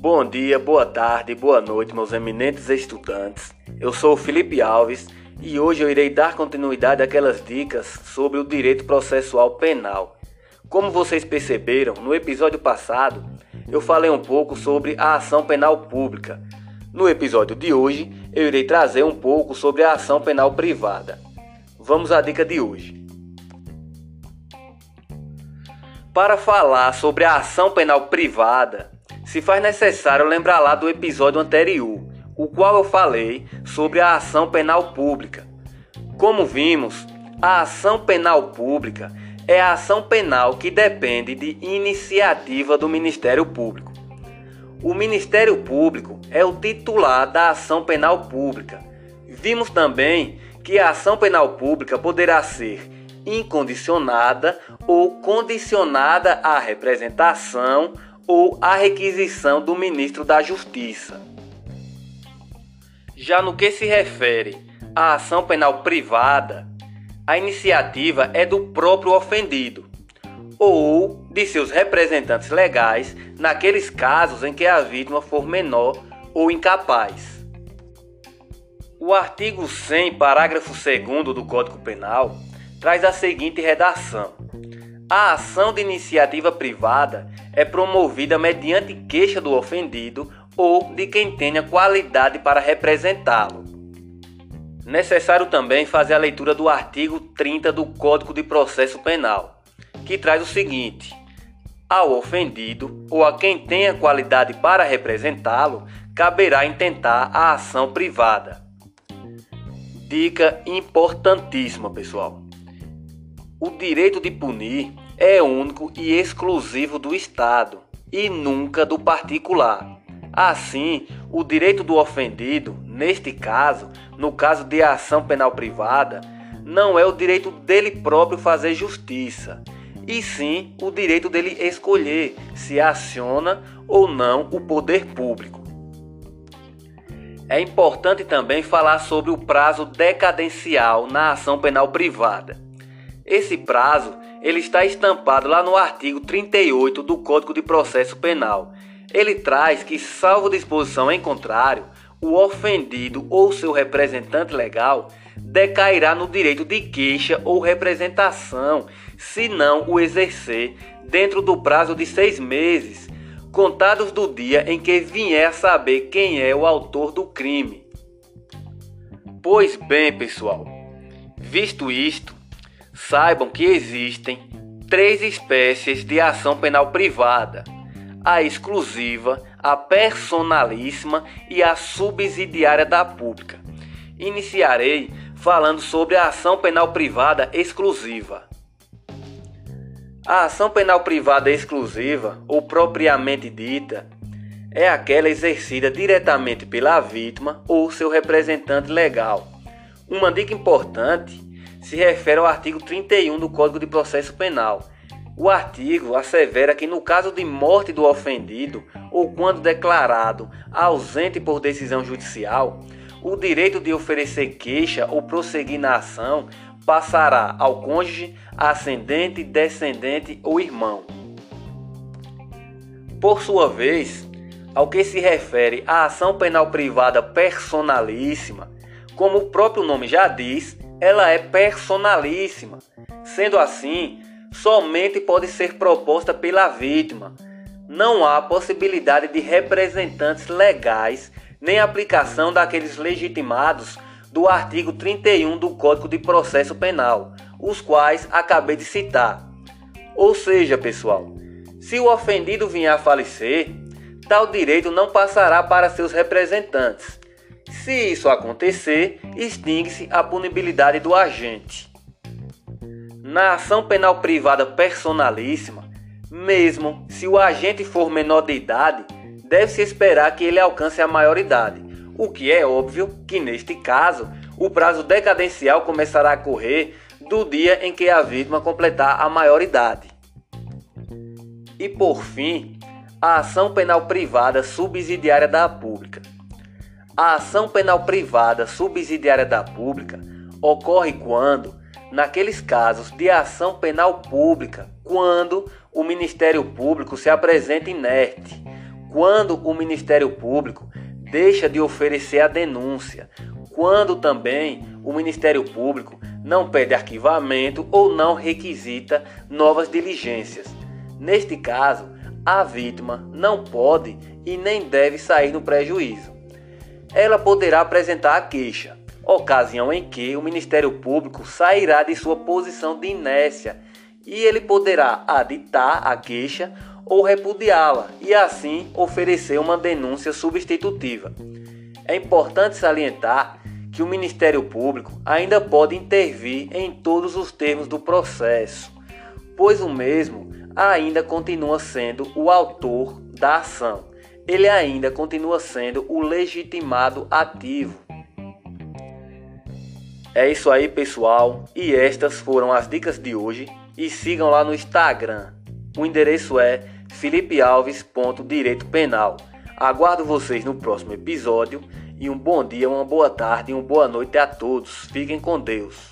Bom dia, boa tarde, boa noite, meus eminentes estudantes. Eu sou o Felipe Alves e hoje eu irei dar continuidade àquelas dicas sobre o direito processual penal. Como vocês perceberam, no episódio passado eu falei um pouco sobre a ação penal pública. No episódio de hoje eu irei trazer um pouco sobre a ação penal privada. Vamos à dica de hoje. Para falar sobre a ação penal privada, se faz necessário lembrar lá do episódio anterior, o qual eu falei sobre a ação penal pública. Como vimos, a ação penal pública é a ação penal que depende de iniciativa do Ministério Público. O Ministério Público é o titular da ação penal pública. Vimos também que a ação penal pública poderá ser incondicionada ou condicionada à representação ou à requisição do ministro da Justiça. Já no que se refere à ação penal privada, a iniciativa é do próprio ofendido ou de seus representantes legais naqueles casos em que a vítima for menor ou incapaz. O artigo 100, parágrafo 2 do Código Penal traz a seguinte redação: A ação de iniciativa privada é promovida mediante queixa do ofendido ou de quem tenha qualidade para representá-lo. Necessário também fazer a leitura do artigo 30 do Código de Processo Penal, que traz o seguinte: ao ofendido ou a quem tenha qualidade para representá-lo, caberá intentar a ação privada. Dica importantíssima, pessoal o direito de punir é único e exclusivo do Estado e nunca do particular. Assim, o direito do ofendido, neste caso, no caso de ação penal privada, não é o direito dele próprio fazer justiça, e sim o direito dele escolher se aciona ou não o poder público. É importante também falar sobre o prazo decadencial na ação penal privada. Esse prazo ele está estampado lá no artigo 38 do Código de Processo Penal. Ele traz que, salvo disposição em contrário, o ofendido ou seu representante legal decairá no direito de queixa ou representação, se não o exercer dentro do prazo de seis meses, contados do dia em que vier a saber quem é o autor do crime. Pois bem, pessoal, visto isto, Saibam que existem três espécies de ação penal privada: a exclusiva, a personalíssima e a subsidiária da pública. Iniciarei falando sobre a ação penal privada exclusiva. A ação penal privada exclusiva, ou propriamente dita, é aquela exercida diretamente pela vítima ou seu representante legal. Uma dica importante se refere ao artigo 31 do Código de Processo Penal. O artigo assevera que, no caso de morte do ofendido ou quando declarado ausente por decisão judicial, o direito de oferecer queixa ou prosseguir na ação passará ao cônjuge, ascendente, descendente ou irmão. Por sua vez, ao que se refere à ação penal privada personalíssima, como o próprio nome já diz, ela é personalíssima. Sendo assim, somente pode ser proposta pela vítima. Não há possibilidade de representantes legais nem aplicação daqueles legitimados do artigo 31 do Código de Processo Penal, os quais acabei de citar. Ou seja, pessoal, se o ofendido vier a falecer, tal direito não passará para seus representantes se isso acontecer, extingue-se a punibilidade do agente. Na ação penal privada personalíssima, mesmo se o agente for menor de idade, deve-se esperar que ele alcance a maioridade, o que é óbvio que neste caso o prazo decadencial começará a correr do dia em que a vítima completar a maioridade. E por fim, a ação penal privada subsidiária da pública. A ação penal privada subsidiária da pública ocorre quando, naqueles casos de ação penal pública, quando o Ministério Público se apresenta inerte, quando o Ministério Público deixa de oferecer a denúncia, quando também o Ministério Público não pede arquivamento ou não requisita novas diligências. Neste caso, a vítima não pode e nem deve sair no prejuízo. Ela poderá apresentar a queixa, ocasião em que o Ministério Público sairá de sua posição de inércia e ele poderá aditar a queixa ou repudiá-la e assim oferecer uma denúncia substitutiva. É importante salientar que o Ministério Público ainda pode intervir em todos os termos do processo, pois o mesmo ainda continua sendo o autor da ação. Ele ainda continua sendo o legitimado ativo. É isso aí, pessoal, e estas foram as dicas de hoje. E sigam lá no Instagram. O endereço é felipealves.direito penal. Aguardo vocês no próximo episódio e um bom dia, uma boa tarde e uma boa noite a todos. Fiquem com Deus.